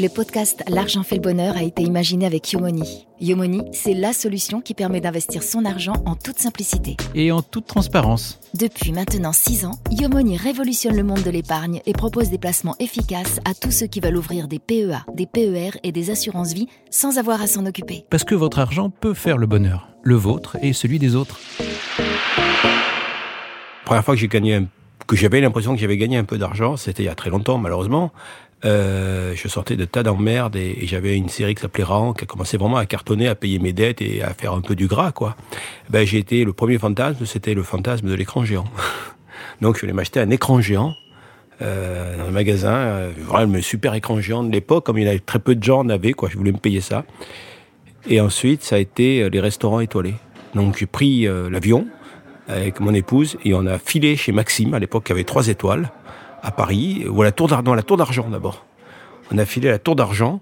Le podcast L'argent fait le bonheur a été imaginé avec Yomoni. Yomoni, c'est la solution qui permet d'investir son argent en toute simplicité. Et en toute transparence. Depuis maintenant 6 ans, Yomoni révolutionne le monde de l'épargne et propose des placements efficaces à tous ceux qui veulent ouvrir des PEA, des PER et des assurances vie sans avoir à s'en occuper. Parce que votre argent peut faire le bonheur, le vôtre et celui des autres. La première fois que j'ai gagné que j'avais l'impression que j'avais gagné un peu d'argent, c'était il y a très longtemps malheureusement. Euh, je sortais de tas d'emmerdes et, j'avais une série qui s'appelait Raon qui a commencé vraiment à cartonner, à payer mes dettes et à faire un peu du gras, quoi. Ben, j'ai été, le premier fantasme, c'était le fantasme de l'écran géant. Donc, je voulais m'acheter un écran géant. Euh, dans un magasin, euh, vraiment un super écran géant de l'époque, comme il y avait très peu de gens en avaient, quoi. Je voulais me payer ça. Et ensuite, ça a été euh, les restaurants étoilés. Donc, j'ai pris euh, l'avion avec mon épouse et on a filé chez Maxime, à l'époque, qui avait trois étoiles à Paris, ou à la Tour d'Argent, la Tour d'Argent d'abord. On a filé à la Tour d'Argent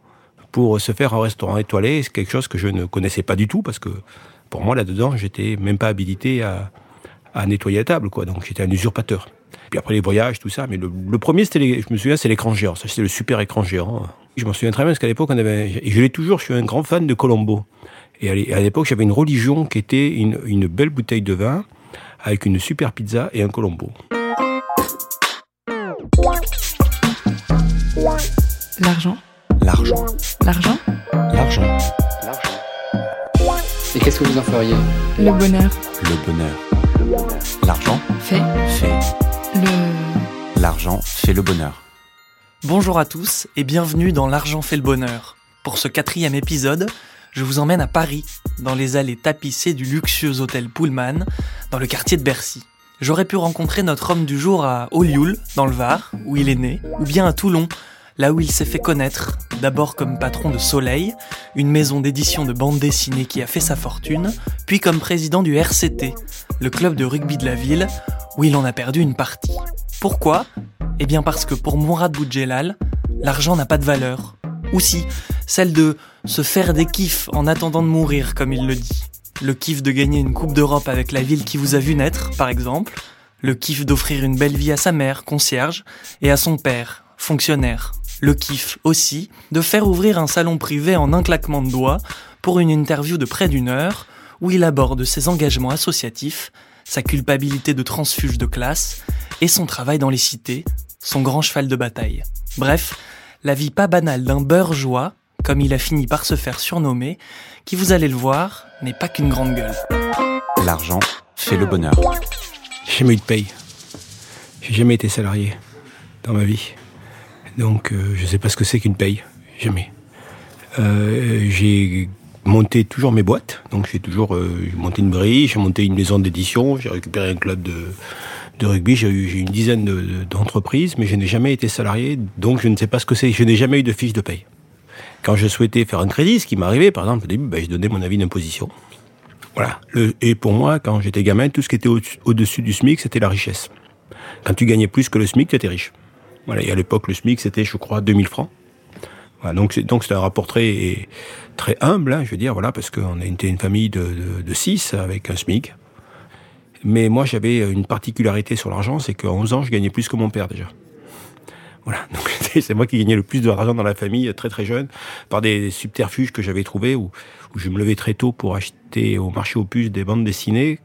pour se faire un restaurant étoilé. C'est quelque chose que je ne connaissais pas du tout parce que pour moi, là-dedans, j'étais même pas habilité à, à nettoyer la table, quoi. Donc j'étais un usurpateur. Puis après les voyages, tout ça. Mais le, le premier, c'était, je me souviens, c'est l'écran géant. Ça, c'était le super écran géant. Je m'en souviens très bien parce qu'à l'époque, on avait, et je l'ai toujours, je suis un grand fan de Colombo. Et à l'époque, j'avais une religion qui était une, une belle bouteille de vin avec une super pizza et un Colombo. L'argent. L'argent. L'argent. L'argent. Et qu'est-ce que vous en feriez? Le bonheur. Le bonheur. L'argent Fait. fait. Le. L'argent fait le bonheur. Bonjour à tous et bienvenue dans L'argent fait le bonheur. Pour ce quatrième épisode, je vous emmène à Paris, dans les allées tapissées du luxueux hôtel Pullman, dans le quartier de Bercy. J'aurais pu rencontrer notre homme du jour à Olioul, dans le Var, où il est né, ou bien à Toulon, là où il s'est fait connaître, d'abord comme patron de Soleil, une maison d'édition de bande dessinée qui a fait sa fortune, puis comme président du RCT, le club de rugby de la ville, où il en a perdu une partie. Pourquoi? Eh bien parce que pour Mourad Boudjelal, l'argent n'a pas de valeur. Ou si, celle de se faire des kiffs en attendant de mourir, comme il le dit. Le kiff de gagner une Coupe d'Europe avec la ville qui vous a vu naître, par exemple. Le kiff d'offrir une belle vie à sa mère, concierge, et à son père, fonctionnaire. Le kiff aussi de faire ouvrir un salon privé en un claquement de doigts pour une interview de près d'une heure où il aborde ses engagements associatifs, sa culpabilité de transfuge de classe et son travail dans les cités, son grand cheval de bataille. Bref, la vie pas banale d'un beurgeois, comme il a fini par se faire surnommer, qui vous allez le voir, n'est pas qu'une grande gueule. L'argent fait le bonheur. J'ai jamais eu de paye. J'ai jamais été salarié dans ma vie. Donc, euh, je sais pas ce que c'est qu'une paye. Jamais. Euh, j'ai monté toujours mes boîtes. Donc, j'ai toujours euh, j'ai monté une brille, j'ai monté une maison d'édition, j'ai récupéré un club de, de rugby. J'ai eu une dizaine de- de- d'entreprises, mais je n'ai jamais été salarié. Donc, je ne sais pas ce que c'est. Je n'ai jamais eu de fiche de paye. Quand je souhaitais faire un crédit, ce qui m'arrivait, par exemple, au début, ben, je donnais mon avis d'imposition. Voilà. Et pour moi, quand j'étais gamin, tout ce qui était au- au-dessus du SMIC, c'était la richesse. Quand tu gagnais plus que le SMIC, tu étais riche. Et à l'époque, le SMIC, c'était, je crois, 2000 francs. Donc, c'est, donc, un rapport très, très humble, hein, je veux dire, voilà, parce qu'on était une famille de, de, de six avec un SMIC. Mais moi, j'avais une particularité sur l'argent, c'est qu'à 11 ans, je gagnais plus que mon père, déjà. Voilà, donc c'est- moi qui gagnais le plus d'argent dans la famille très très jeune par des subterfuges que j'avais trouvés où, je me levais très tôt pour acheter au marché aux puces des bandes dessinées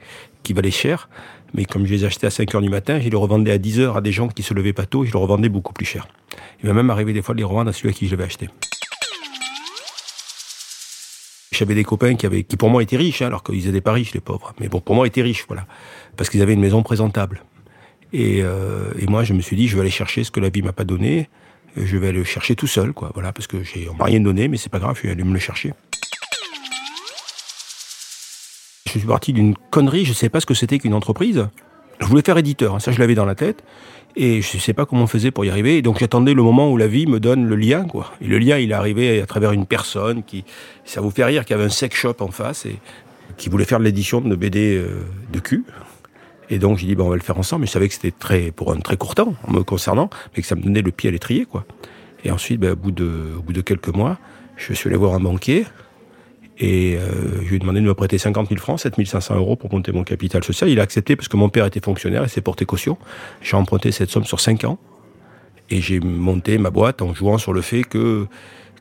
qui valaient cher. Mais comme je les achetais à 5 heures du matin, je les revendais à 10 heures à des gens qui se levaient pas tôt et je les revendais beaucoup plus cher. Il m'a même arrivé des fois de les revendre à celui à qui je l'avais acheté. J'avais des copains qui, avaient, qui pour moi étaient riches, hein, alors qu'ils étaient pas riches, les pauvres. Mais bon, pour moi, étaient riches, voilà. Parce qu'ils avaient une maison présentable. Et, euh, et moi, je me suis dit, je vais aller chercher ce que la vie m'a pas donné. Je vais le chercher tout seul, quoi. Voilà, parce que j'ai, rien donné, mais c'est pas grave, je vais aller me le chercher. Je suis parti d'une connerie, je sais pas ce que c'était qu'une entreprise. Je voulais faire éditeur, hein, ça je l'avais dans la tête. Et je sais pas comment on faisait pour y arriver. Et donc j'attendais le moment où la vie me donne le lien, quoi. Et le lien, il est arrivé à travers une personne qui, ça vous fait rire, qui avait un sex shop en face et qui voulait faire de l'édition de BD euh, de cul. Et donc j'ai dit, bon, on va le faire ensemble. Mais je savais que c'était très, pour un très court temps, en me concernant, mais que ça me donnait le pied à l'étrier, quoi. Et ensuite, ben, au, bout de, au bout de quelques mois, je suis allé voir un banquier et euh, je lui ai demandé de me prêter 50 000 francs, 7 500 euros pour monter mon capital social. Il a accepté parce que mon père était fonctionnaire et s'est porté caution. J'ai emprunté cette somme sur 5 ans. Et j'ai monté ma boîte en jouant sur le fait que,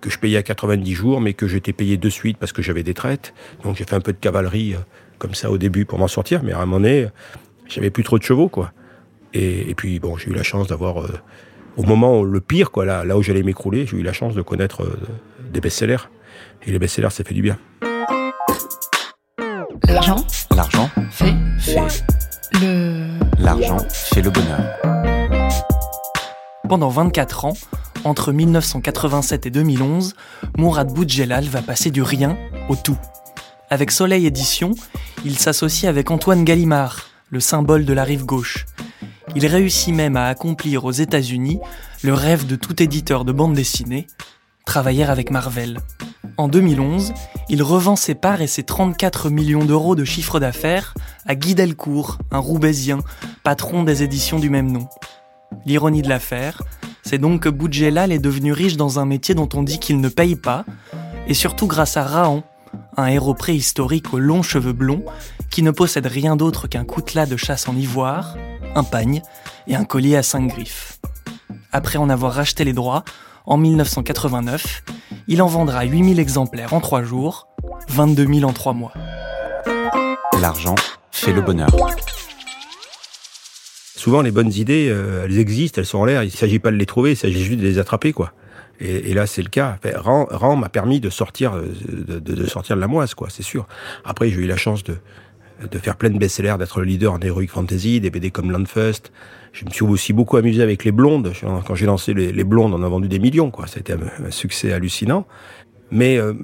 que je payais à 90 jours, mais que j'étais payé de suite parce que j'avais des traites. Donc j'ai fait un peu de cavalerie euh, comme ça au début pour m'en sortir, mais à un moment donné, j'avais plus trop de chevaux, quoi. Et, et puis bon, j'ai eu la chance d'avoir, euh, au moment où le pire, quoi, là, là où j'allais m'écrouler, j'ai eu la chance de connaître euh, des best-sellers. Et les best-sellers, ça fait du bien. L'argent L'argent fait fait. le. L'argent fait le bonheur. Pendant 24 ans, entre 1987 et 2011, Mourad Boudjelal va passer du rien au tout. Avec Soleil Édition, il s'associe avec Antoine Gallimard, le symbole de la rive gauche. Il réussit même à accomplir aux États-Unis le rêve de tout éditeur de bande dessinée, travailler avec Marvel. En 2011, il revend ses parts et ses 34 millions d'euros de chiffre d'affaires à Guy Delcourt, un Roubaisien, patron des éditions du même nom. L'ironie de l'affaire, c'est donc que Boudjelal est devenu riche dans un métier dont on dit qu'il ne paye pas, et surtout grâce à Raon, un héros préhistorique aux longs cheveux blonds qui ne possède rien d'autre qu'un coutelas de chasse en ivoire, un pagne et un collier à cinq griffes. Après en avoir racheté les droits, en 1989, il en vendra 8000 exemplaires en 3 jours, 22 000 en 3 mois. L'argent fait le bonheur. Souvent, les bonnes idées, euh, elles existent, elles sont en l'air. Il ne s'agit pas de les trouver, il s'agit juste de les attraper, quoi. Et, et là, c'est le cas. Ran, Ran m'a permis de sortir, euh, de, de- de sortir de la moise, quoi, c'est sûr. Après, j'ai eu la chance de, de faire plein de best-sellers, d'être le leader en heroic fantasy, des BD comme Landfest. Je me suis aussi beaucoup amusé avec les blondes. Quand j'ai lancé les, blondes, on a vendu des millions, quoi. C'était un, un succès hallucinant. Mais euh,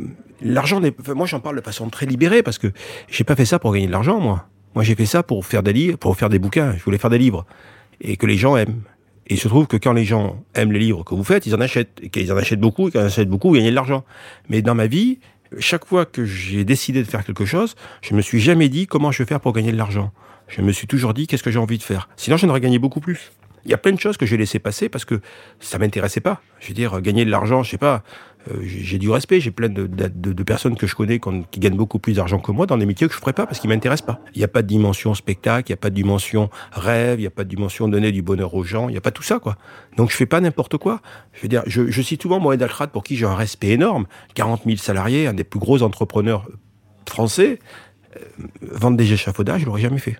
l'argent, moi, j'en parle de façon très libérée parce que j'ai pas fait ça pour gagner de l'argent, moi. Moi, j'ai fait ça pour faire des livres, pour faire des bouquins. Je voulais faire des livres et que les gens aiment. Et il se trouve que quand les gens aiment les livres que vous faites, ils en achètent. Et qu'ils en achètent beaucoup, et qu'ils en achètent beaucoup, vous gagnez de l'argent. Mais dans ma vie, chaque fois que j'ai décidé de faire quelque chose, je me suis jamais dit comment je vais faire pour gagner de l'argent. Je me suis toujours dit qu'est-ce que j'ai envie de faire. Sinon, j'en aurais gagné beaucoup plus. Il y a plein de choses que j'ai laissé passer parce que ça m'intéressait pas. Je veux dire, gagner de l'argent, je sais pas. Euh, j'ai du respect. J'ai plein de, personnes que je connais qui gagnent beaucoup plus d'argent que moi dans des métiers que je ferais pas parce qu'ils m'intéressent pas. Il n'y a pas de dimension spectacle, il n'y a pas de dimension rêve, il n'y a pas de dimension donner du bonheur aux gens. Il n'y a pas tout ça, quoi. Donc je fais pas n'importe quoi. Je veux dire, je, je cite souvent Mohamed Alkrat pour qui j'ai un respect énorme. 40 000 salariés, un des plus gros entrepreneurs français. Euh, vendre des échafaudages, je l'aurais jamais fait.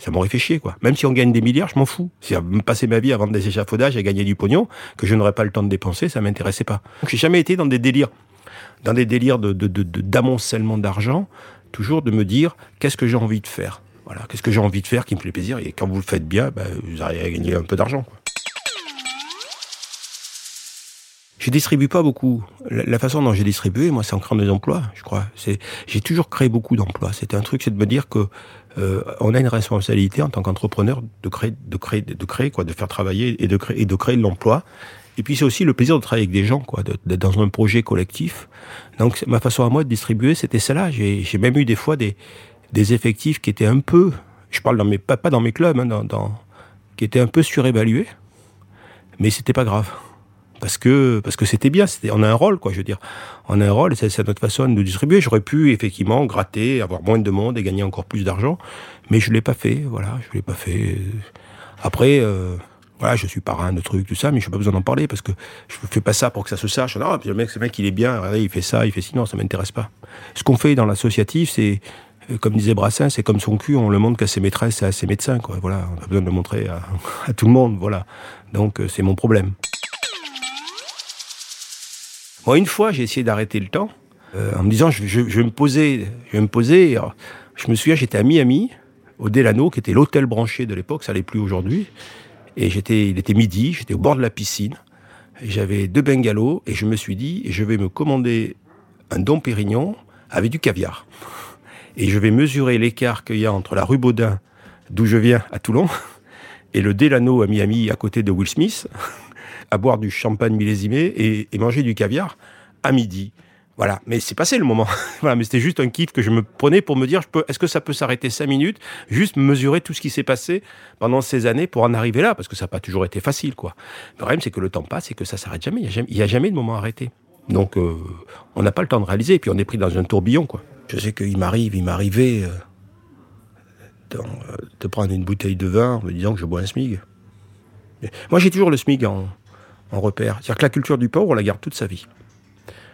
Ça m'aurait fait chier, quoi. Même si on gagne des milliards, je m'en fous. Si à me ma vie à vendre des échafaudages et gagner du pognon, que je n'aurais pas le temps de dépenser, ça m'intéressait pas. Donc j'ai jamais été dans des délires, dans des délires de, d'amoncellement d'argent, toujours de me dire, qu'est-ce que j'ai envie de faire? Voilà. Qu'est-ce que j'ai envie de faire qui me fait plaisir? Et quand vous le faites bien, ben, vous arrivez à gagner un peu d'argent. Je distribue pas beaucoup. La, façon dont j'ai distribué, moi, c'est en créant des emplois, je crois. J'ai toujours créé beaucoup d'emplois. C'était un truc, c'est de me dire que euh, on a une responsabilité en tant qu'entrepreneur de créer, de créer, de créer quoi, de faire travailler et de créer, et de créer l'emploi. Et puis c'est aussi le plaisir de travailler avec des gens, quoi, d'être dans un projet collectif. Donc ma façon à moi de distribuer, c'était. J'ai, j'ai même eu des fois des, des effectifs qui étaient un peu, je parle dans mes, pas, pas dans mes clubs, hein, dans, dans, qui étaient un peu surévalués, mais c'était pas grave parce que parce que c'était bien on a un rôle quoi je veux dire on a un rôle c'est c'est notre façon de distribuer j'aurais pu effectivement gratter avoir moins de monde et gagner encore plus d'argent mais je l'ai pas fait voilà je l'ai pas fait après euh, voilà je suis parrain de trucs tout ça mais je n'ai pas besoin d'en parler parce que je fais pas ça pour que ça se sache non puis le mec ce mec il est bien il fait ça il fait ci non ça m'intéresse pas ce qu'on fait dans l'associatif c'est euh, comme disait Brassin, c'est comme son cul, on le montre qu'à ses maîtresses et à ses médecins, quoi. Voilà, on a besoin de le montrer à, à tout le monde, voilà. Donc, euh, c'est mon problème. Une fois, j'ai essayé d'arrêter le temps euh, en me disant, je, vais me poser, je me je me souviens, j'étais à Miami, au Delano, qui était l'hôtel branché de l'époque, ça l'est plus aujourd'hui. Et j'étais, il était midi, j'étais au bord de la piscine. J'avais deux bengalos et je me suis dit, je vais me commander un Dom Pérignon avec du caviar. Et je vais mesurer l'écart qu'il y a entre la rue Baudin, d'où je viens, à Toulon, et le Delano à Miami, à côté de Will Smith, à boire du champagne millésimé et, manger du caviar à midi. Voilà, mais c'est passé le moment. voilà, mais c'était juste un kiff que je me prenais pour me dire, est-ce que ça peut s'arrêter cinq minutes, juste mesurer tout ce qui s'est passé pendant ces années pour en arriver là, parce que ça n'a pas toujours été facile, quoi. Le problème, c'est que le temps passe et que ça s'arrête jamais. Il n'y a, jamais- de moment arrêté. Donc, euh, on n'a pas le temps de réaliser, et puis on est pris dans un tourbillon, quoi. Je sais qu'il m'arrive, il m'arrivait euh, euh, de prendre une bouteille de vin en me disant que je bois un smig. Moi, j'ai toujours le smig en, en repère. C'est-à-dire que la culture du pauvre, on la garde toute sa vie.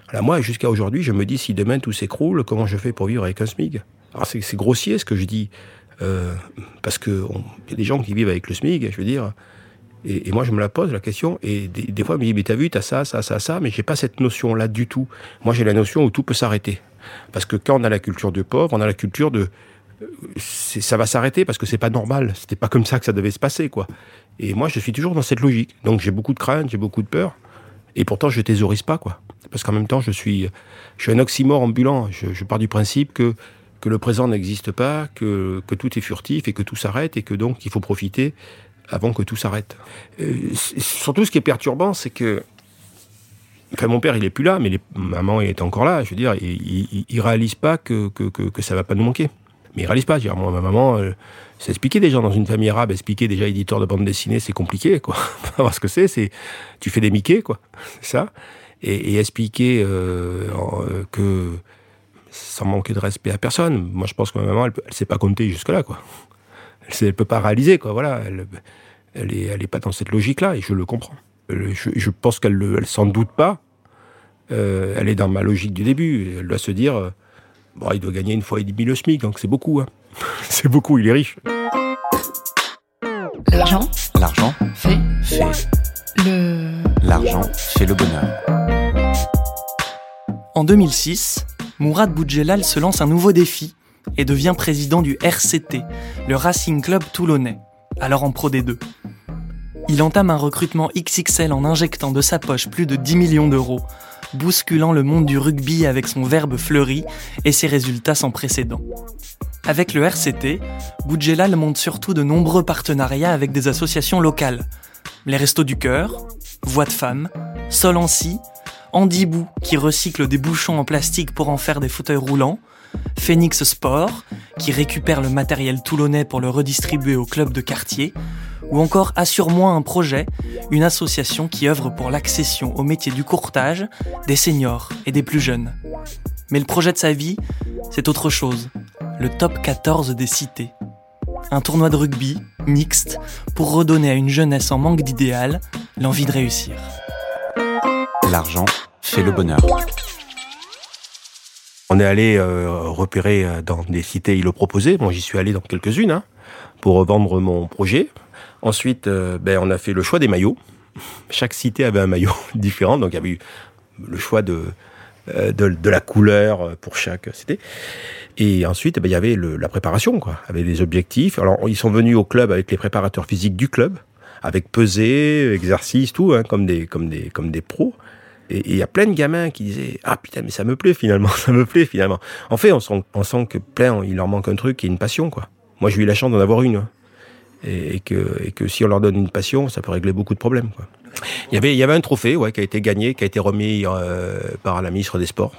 Alors moi, jusqu'à aujourd'hui, je me dis, si demain tout s'écroule, comment je fais pour vivre avec un SMIC Alors c'est grossier ce que je dis, euh, parce qu'il y a des gens qui vivent avec le SMIC, je veux dire, et, moi je me la pose la question, et des, des fois je me dis, mais t'as vu, t'as ça, ça, ça, ça, mais j'ai pas cette notion-là du tout. Moi j'ai la notion où tout peut s'arrêter. Parce que quand on a la culture du pauvre, on a la culture de... Ça va s'arrêter parce que c'est pas normal. C'était pas comme ça que ça devait se passer, quoi. Et moi, je suis toujours dans cette logique. Donc, j'ai beaucoup de crainte, j'ai beaucoup de peur. Et pourtant, je thésaurise pas, quoi. Parce qu'en même temps, je suis, je suis un oxymore ambulant. Je, pars du principe que, que le présent n'existe pas, que, que tout est furtif et que tout s'arrête et que donc il faut profiter avant que tout s'arrête. Euh, surtout, ce qui est perturbant, c'est que Enfin, mon père, il est plus là, mais les... maman est encore là. Je veux dire, il, il, il réalise pas que, que, que, que ça va pas nous manquer. Mais il réalise pas. Dire, moi, ma maman, euh, c'est expliquer gens dans une famille arabe, expliquer déjà éditeur de bande dessinée, c'est compliqué, quoi. Parce ce que c'est, c'est tu fais des Mickey, quoi. C'est ça. Et, expliquer euh, euh, que sans manquer de respect à personne. Moi, je pense que ma maman, elle, elle sait pas compter jusque là, quoi. Elle, elle peut pas réaliser, quoi. Voilà. Elle, elle est, elle est pas dans cette logique-là, et je le comprends. Euh, Je, pense qu'elle le- elle s'en doute pas. Elle est dans ma logique du début. Elle doit se dire, bon, il doit gagner une fois et demi le SMIC, donc c'est beaucoup. hein. c'est beaucoup, il est riche. L'argent L'argent fait fait. le. L'argent fait le bonheur. En 2006, Mourad Boudjelal se lance un nouveau défi et devient président du RCT, le Racing Club toulonnais, alors en Pro D2. Il entame un recrutement XXL en injectant de sa poche plus de 10 millions d'euros, bousculant le monde du rugby avec son verbe fleuri et ses résultats sans précédent. Avec le RCT, Boudjelal monte surtout de nombreux partenariats avec des associations locales. Les Restos du Cœur, Voix de Femmes, Solancy, Andibou qui recycle des bouchons en plastique pour en faire des fauteuils roulants, Phoenix Sport qui récupère le matériel toulonnais pour le redistribuer au club de quartier, ou encore Assure-moi un projet, une association qui œuvre pour l'accession au métier du courtage des seniors et des plus jeunes. Mais le projet de sa vie, c'est autre chose, le top 14 des cités. Un tournoi de rugby, mixte, pour redonner à une jeunesse en manque d'idéal l'envie de réussir. L'argent fait le bonheur. On est allé euh, repérer euh, dans des cités, il le proposait. Moi, j'y suis allé dans quelques-unes hein, pour vendre mon projet. Ensuite, euh, ben, on a fait le choix des maillots. Chaque cité avait un maillot différent, donc il y avait eu le choix de, euh, de, la couleur euh, pour chaque cité. Et ensuite, ben, il y avait la préparation, quoi, avec des objectifs. Alors, ils sont venus au club avec les préparateurs physiques du club, avec pesée, exercice, tout, hein, comme des, comme des, comme des pros. Et et il y a plein de gamins qui disaient ah putain mais ça me plaît finalement ça me plaît finalement en fait on sent on sent que plein il leur manque un truc est une passion quoi moi j'ai eu la chance d'en avoir une hein. Et, que si on leur donne une passion ça peut régler beaucoup de problèmes il y avait un trophée qui a été gagné qui a été remis euh, par la ministre des sports.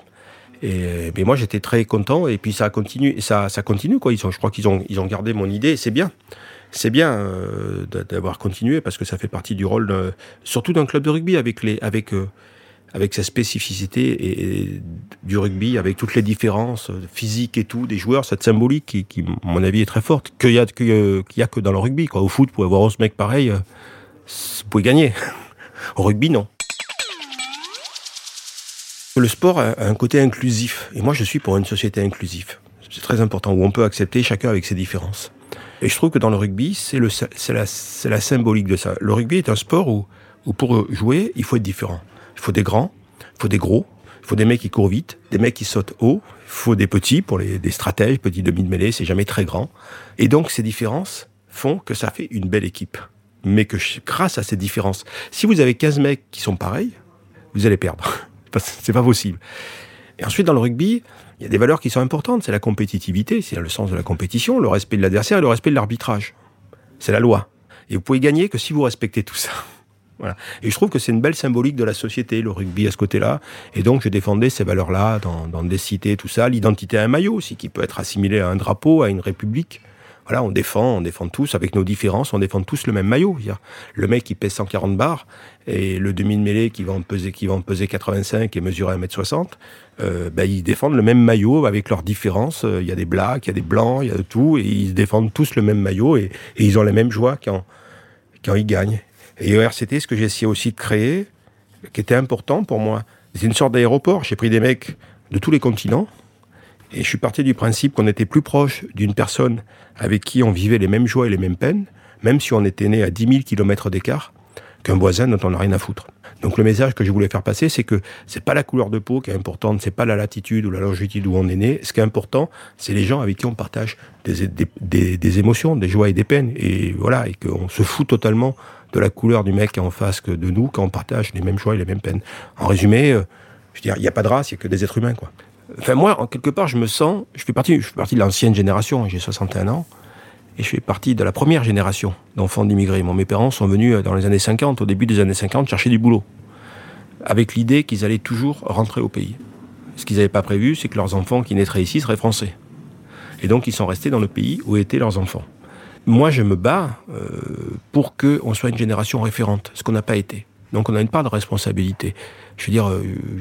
Et mais moi j'étais très content et puis ça a continué ça continue je crois qu'ils ont gardé mon idée c'est bien. C'est bien euh, d'a- d'avoir continué parce que ça fait partie du rôle surtout d'un club de rugby avec les euh, avec sa spécificité et, du rugby, avec toutes les différences physiques et tout des joueurs, cette symbolique qui, à mon avis, est très forte, qu'il y a, que dans le rugby. Quoi. Au foot, vous pouvez voir 11 mecs pareils, vous pouvez gagner. Au rugby, non. Le sport a un côté inclusif, et moi je suis pour une société inclusive. C'est très important, où on peut accepter chacun avec ses différences. Et je trouve que dans le rugby, c'est la, symbolique de ça. Le rugby est un sport où pour jouer, il faut être différent. Il faut des grands, il faut des gros, il faut des mecs qui courent vite, des mecs qui sautent haut, il faut des petits pour les stratèges, petits demi de mêlée, c'est jamais très grand. Et donc ces différences font que ça fait une belle équipe. Mais que grâce à ces différences, si vous avez 15 mecs qui sont pareils, vous allez perdre. C'est pas possible. Et ensuite, dans le rugby, il y a des valeurs qui sont importantes. C'est la compétitivité, c'est le sens de la compétition, le respect de l'adversaire et le respect de l'arbitrage. C'est la loi. Et vous pouvez gagner que si vous respectez tout ça. Voilà. Et je trouve que c'est une belle symbolique de la société, le rugby à ce côté-là. Et donc, je défendais ces valeurs-là dans, dans des cités, tout ça. L'identité à un maillot aussi, qui peut être assimilé à un drapeau, à une république. Voilà, on défend, on défend tous, avec nos différences, on défend tous le même maillot. Le mec qui pèse 140 bars et le demi de mêlée qui va en peser, qui va en peser 85 et mesurer 1m60, euh, ben, ils défendent le même maillot avec leurs différences. Euh, Il y a des blacks, il y a des blancs, il y a de tout, et ils défendent tous le même maillot et, et ils ont la même joie quand, quand ils gagnent. Et ERCT, ce que j'ai essayé aussi de créer, qui était important pour moi, c'est une sorte d'aéroport. J'ai pris des mecs de tous les continents. Et je suis parti du principe qu'on était plus proche d'une personne avec qui on vivait les mêmes joies et les mêmes peines, même si on était né à 10 000 kilomètres d'écart, qu'un voisin dont on n'a rien à foutre. Donc le message que je voulais faire passer, c'est que c'est pas la couleur de peau qui est importante, c'est pas la latitude ou la longitude où on est né. Ce qui est important, c'est les gens avec qui on partage des, des émotions, des joies et des peines. Et voilà, et qu'on se fout totalement de la couleur du mec qui en face que de nous quand on partage les mêmes joies et les mêmes peines. En résumé, euh, je veux dire, il n'y a pas de race, il n'y a que des êtres humains, quoi. Enfin, moi, en quelque part, je me sens, je fais partie, je fais partie de l'ancienne génération, j'ai 61 ans, et je fais partie de la première génération d'enfants d'immigrés. Mon, mes parents sont venus euh, dans les années 50, au début des années 50, chercher du boulot, avec l'idée qu'ils allaient toujours rentrer au pays. Ce qu'ils n'avaient pas prévu, c'est que leurs enfants qui naîtraient ici seraient français. Et donc, ils sont restés dans le pays où étaient leurs enfants. Moi, je me bats euh, pour qu'on soit une génération référente, ce qu'on n'a pas été. Donc, on a une part de responsabilité. Je veux dire,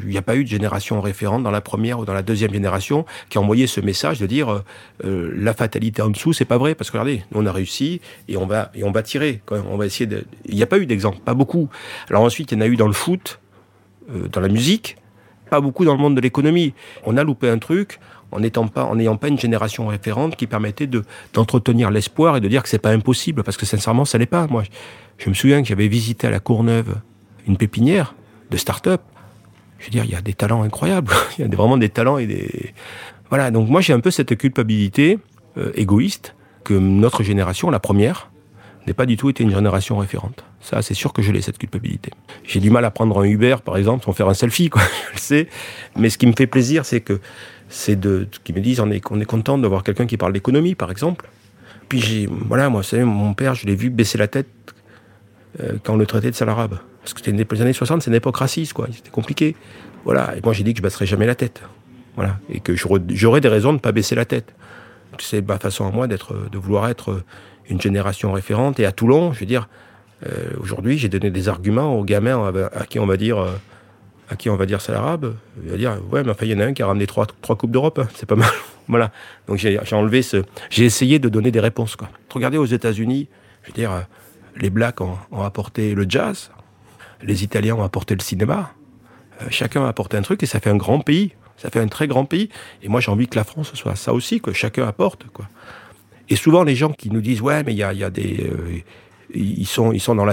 il n'y a pas eu de génération référente dans la première ou dans la deuxième génération qui a envoyé ce message de dire euh, la fatalité en dessous, c'est pas vrai parce que regardez, on a réussi et on va et on va tirer. Quand on va essayer. Il n'y a pas eu d'exemple, pas beaucoup. Alors ensuite, il y en a eu dans le foot, euh, dans la musique, pas beaucoup dans le monde de l'économie. On a loupé un truc en n'étant pas, n'ayant pas une génération référente qui permettait de d'entretenir l'espoir et de dire que c'est pas impossible parce que sincèrement, ça l'est pas. Moi, je me souviens que j'avais visité à la Courneuve une pépinière de start-up. Je veux dire, il y a des talents incroyables. il y a vraiment des talents et des. Voilà, donc moi j'ai un peu cette culpabilité euh, égoïste que notre génération, la première, n'ait pas du tout été une génération référente. Ça, c'est sûr que je l'ai, cette culpabilité. J'ai du mal à prendre un Uber, par exemple, sans faire un selfie, quoi. je le sais. Mais ce qui me fait plaisir, c'est que c'est de, qu'ils me disent, on est, on est content d'avoir quelqu'un qui parle d'économie, par exemple. Puis j'ai, voilà, moi, vous savez, mon père, je l'ai vu baisser la tête euh, quand on le traitait de sale arabe. Parce que c'était les années 60, c'est une époque raciste, quoi. C'était compliqué. Voilà. Et moi, j'ai dit que je baisserais jamais la tête. Voilà. Et que j'aurais des raisons de ne pas baisser la tête. C'est ma façon à moi d'être, de vouloir être une génération référente. Et à Toulon, je veux dire, euh, aujourd'hui, j'ai donné des arguments aux gamins à qui on va dire, euh, à qui on va dire c'est l'arabe. Il va dire, ouais, mais enfin, il y en a un qui a ramené trois, trois coupes d'Europe. Hein. C'est pas mal. voilà. Donc j'ai enlevé ce, j'ai essayé de donner des réponses, quoi. Regardez aux États-Unis, je veux dire, euh, les blacks ont, apporté le jazz, les Italiens ont apporté le cinéma. Euh, chacun a apporté un truc et ça fait un grand pays. Ça fait un très grand pays. Et moi, j'ai envie que la France soit ça aussi, que chacun apporte, quoi. Et souvent, les gens qui nous disent, ouais, mais il y a, des. Euh, ils, sont, ils sont dans.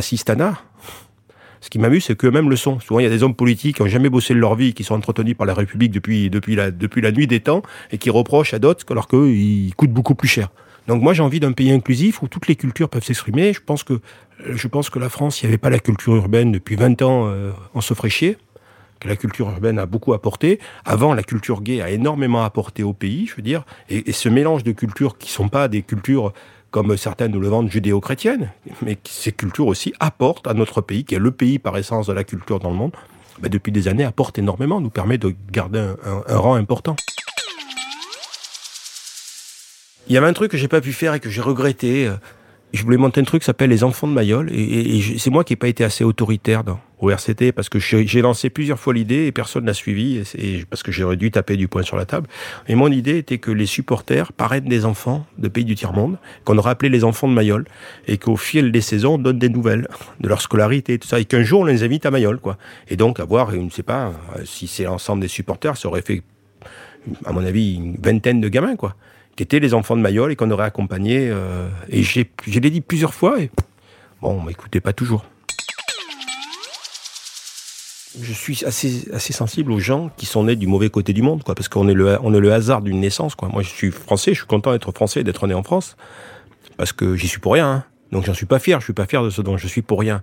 Ce qui m'amuse, c'est qu'eux-mêmes le sont. Souvent, il y a des hommes politiques qui n'ont jamais bossé de leur vie, qui sont entretenus par la République depuis, depuis, la, depuis la nuit des temps, et qui reprochent à d'autres alors qu'eux, ils coûtent beaucoup plus cher. Donc moi, j'ai envie d'un pays inclusif où toutes les cultures peuvent s'exprimer. Je pense que, je pense que la France, il n'y avait pas la culture urbaine depuis 20 ans, euh, on se ferait chier que la culture urbaine a beaucoup apporté. Avant, la culture gay a énormément apporté au pays, je veux dire. Et, et ce mélange de cultures qui sont pas des cultures comme certaines nous le vendent judéo-chrétiennes, mais ces cultures aussi apportent à notre pays, qui est le pays par essence de la culture dans le monde, bah, depuis des années apporte énormément, nous permet de garder un, rang important. Il y avait un truc que j'ai pas pu faire et que j'ai regretté. Je voulais monter un truc qui s'appelle Les Enfants de Mayol. Et, c'est moi qui n'ai pas été assez autoritaire dans, au RCT parce que j'ai lancé plusieurs fois l'idée et personne n'a suivi. Et parce que j'aurais dû taper du poing sur la table. Et mon idée était que les supporters parrainent des enfants de pays du tiers-monde, qu'on aurait appelé les enfants de Mayol. Et qu'au fil des saisons, on donne des nouvelles de leur scolarité et tout ça. Et qu'un jour, on les invite à Mayol, quoi. Et donc, avoir, je ne sais pas, euh, si c'est l'ensemble des supporters, ça aurait fait à mon avis, une vingtaine de gamins, quoi, qui étaient les enfants de Mayol et qu'on aurait accompagnés. euh, et je l'ai dit plusieurs fois, et bon, on m'écoutait pas toujours. Je suis assez, assez sensible aux gens qui sont nés du mauvais côté du monde, quoi, parce qu'on est le, on est le hasard d'une naissance, quoi. Moi, je suis français, je suis content d'être français, d'être né en France, parce que j'y suis pour rien. hein. Donc, j'en suis pas fier. Je suis pas fier de ce dont je suis pour rien.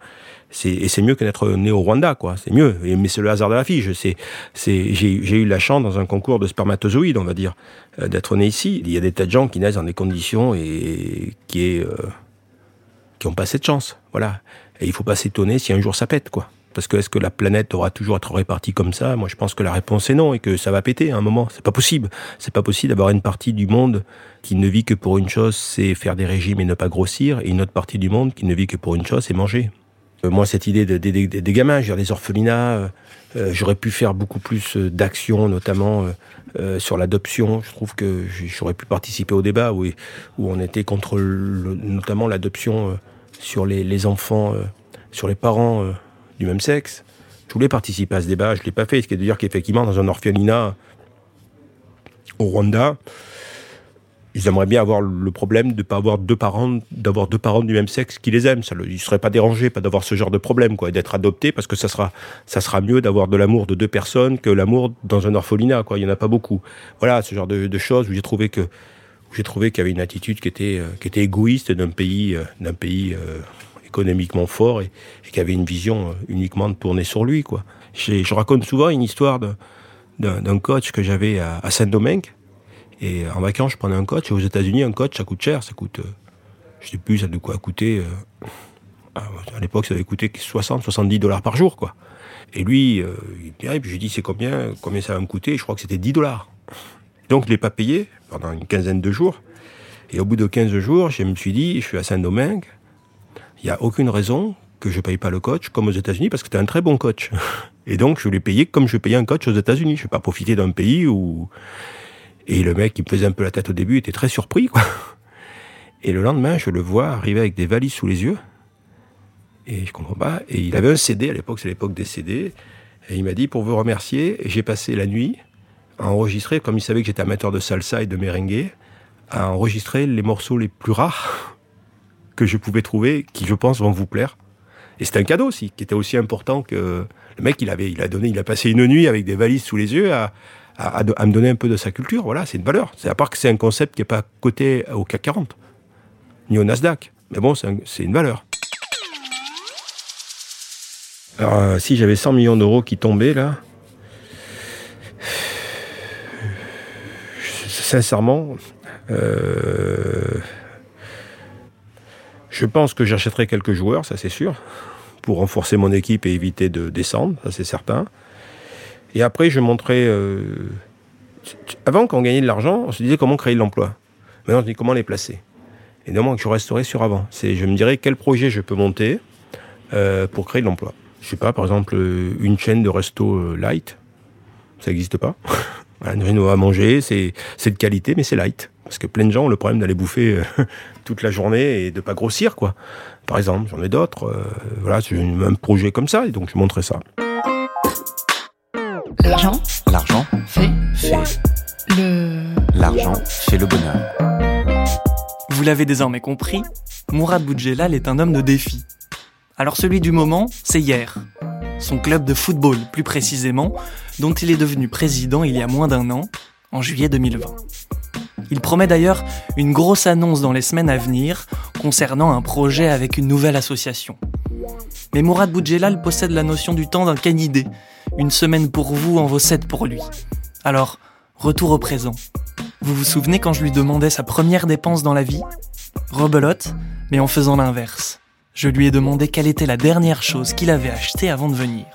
C'est, et c'est mieux que d'être né au Rwanda, quoi. C'est mieux. Mais c'est le hasard de la c'est, j'ai, eu la chance dans un concours de spermatozoïdes, on va dire, euh, d'être né ici. Il y a des tas de gens qui naissent dans des conditions et qui est, euh, pas cette chance. Voilà. Et il faut pas s'étonner si un jour ça pète, quoi. Parce que est-ce que la planète aura toujours être répartie comme ça? Moi, je pense que la réponse est non et que ça va péter à un moment. C'est pas possible. C'est pas possible d'avoir une partie du monde qui ne vit que pour une chose, c'est faire des régimes et ne pas grossir, et une autre partie du monde qui ne vit que pour une chose, c'est manger. Euh, moi, cette idée de- des gamins, des orphelinats, euh, euh, j'aurais pu faire beaucoup plus d'actions, notamment sur l'adoption. Je trouve que j'aurais pu participer au débat où, on était contre notamment l'adoption sur les, enfants sur les parents du même sexe. Je voulais participer à ce débat, je ne l'ai pas fait, ce qui est de dire qu'effectivement, dans un orphelinat au Rwanda, ils aimeraient bien avoir le problème de ne pas avoir deux parents, d'avoir deux parents du même sexe qui les aiment. Ça, ils ne seraient pas dérangés, pas d'avoir ce genre de problème, quoi, d'être adoptés, parce que ça sera, ça sera mieux d'avoir de l'amour de deux personnes que l'amour dans un orphelinat, quoi. Il n'y en a pas beaucoup. Voilà, ce genre de, choses où j'ai trouvé que, j'ai trouvé qu'il y avait une attitude qui était, euh, qui était égoïste d'un pays, euh, d'un pays euh, économiquement fort et, qui avait une vision euh, uniquement tournée sur lui, quoi. Je raconte souvent une histoire d'un coach que j'avais à, Saint-Domingue et en vacances, je prenais un coach. Et aux États-Unis, un coach, ça coûte cher. Ça coûte, euh, je sais plus, ça de quoi coûter. Euh, à l'époque, ça avait coûté 60, 70 dollars par jour, quoi. Et lui, euh, il vient, et puis je lui dis, c'est combien, combien ça va me coûter? Je crois que c'était 10 dollars. Donc, je ne l'ai pas payé pendant une quinzaine de jours. Et au bout de 15 jours, je me suis dit, je suis à Saint-Domingue, il n'y a aucune raison que je paye pas le coach comme aux États-Unis parce que c'était un très bon coach. Et donc, je l'ai payé comme je payais un coach aux États-Unis. Je ne vais pas profiter d'un pays où et le mec qui me faisait un peu la tête au début était très surpris, quoi. Et le lendemain, je le vois arriver avec des valises sous les yeux. Et je comprends pas. Et il avait un CD, à l'époque, c'est l'époque des CD. Et il m'a dit, pour vous remercier, j'ai passé la nuit à enregistrer, comme il savait que j'étais amateur de salsa et de merengue, à enregistrer les morceaux les plus rares que je pouvais trouver, qui, je pense, vont vous plaire. Et c'était un cadeau aussi, qui était aussi important que le mec, il avait, il a donné, il a passé une nuit avec des valises sous les yeux à, à, me donner un peu de sa culture. Voilà, c'est une valeur. C'est à part que c'est un concept qui n'est pas coté au CAC 40, ni au Nasdaq. Mais bon, c'est un, une valeur. Alors, euh, si j'avais 100 millions d'euros qui tombaient là, sincèrement, euh, je pense que j'achèterais quelques joueurs, ça c'est sûr, pour renforcer mon équipe et éviter de descendre, ça c'est certain. Et après, je montrais. Euh... Avant, quand on gagnait de l'argent, on se disait comment créer de l'emploi. Maintenant, on se dit comment les placer. Et donc, je resterai sur avant. Je me dirais quel projet je peux monter euh, pour créer de l'emploi. Je sais pas, par exemple, une chaîne de resto euh, light. Ça n'existe pas. voilà, à manger, c'est de qualité, mais c'est light. Parce que plein de gens ont le problème d'aller bouffer euh, toute la journée et de pas grossir, quoi. Par exemple, j'en ai d'autres. Euh, voilà, c'est un projet comme ça, et donc je montrerai ça. L'argent. L'argent fait. Fait. Le. L'argent fait le bonheur. Vous l'avez désormais compris, Mourad Boudjelal est un homme de défi. Alors celui du moment, c'est hier. Son club de football, plus précisément, dont il est devenu président il y a moins d'un an, en juillet 2020. Il promet d'ailleurs une grosse annonce dans les semaines à venir concernant un projet avec une nouvelle association. Mais Mourad Boudjelal possède la notion du temps d'un canidé. Une semaine pour vous en vaut sept pour lui. Alors, retour au présent. Vous vous souvenez quand je lui demandais sa première dépense dans la vie? Rebelote, mais en faisant l'inverse. Je lui ai demandé quelle était la dernière chose qu'il avait achetée avant de venir.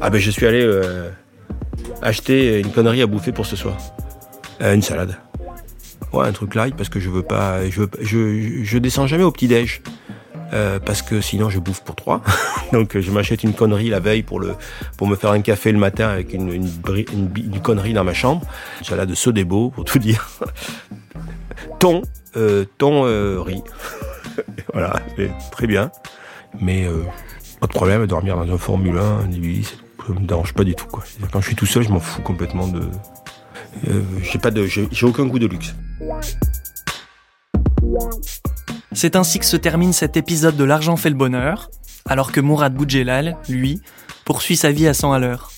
Ah ben je suis allé euh, acheter une connerie à bouffer pour ce soir. Euh, une salade. Ouais, un truc light parce que je veux pas. Je, je, je descends jamais au petit-déj. Euh, parce que sinon je bouffe pour trois. Donc je m'achète une connerie la veille pour, me faire un café le matin avec une, une, une, connerie dans ma chambre. Une salade de Sodebo, pour tout dire. thon, euh, euh, riz. voilà, très bien. Mais pas de problème à dormir dans un Formule 1, un lit, ça me dérange pas du tout. Quoi. Quand je suis tout seul, je m'en fous complètement de. Euh, j'ai pas de, j'ai aucun goût de luxe. C'est ainsi que se termine cet épisode de L'argent fait le bonheur, alors que Mourad Boudjelal, lui, poursuit sa vie à 100 à l'heure.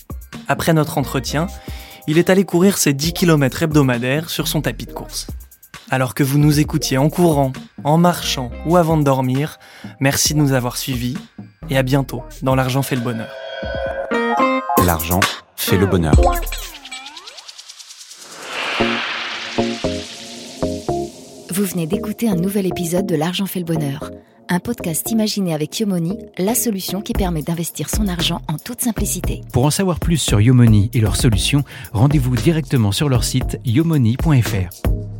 Après notre entretien, il est allé courir ses 10 km hebdomadaires sur son tapis de course. Alors que vous nous écoutiez en courant, en marchant ou avant de dormir, merci de nous avoir suivis et à bientôt dans L'argent fait le bonheur. L'argent fait le bonheur. Vous venez d'écouter un nouvel épisode de L'argent fait le bonheur, un podcast imaginé avec Yomoni, la solution qui permet d'investir son argent en toute simplicité. Pour en savoir plus sur Yomoni et leurs solutions, rendez-vous directement sur leur site yomoni.fr.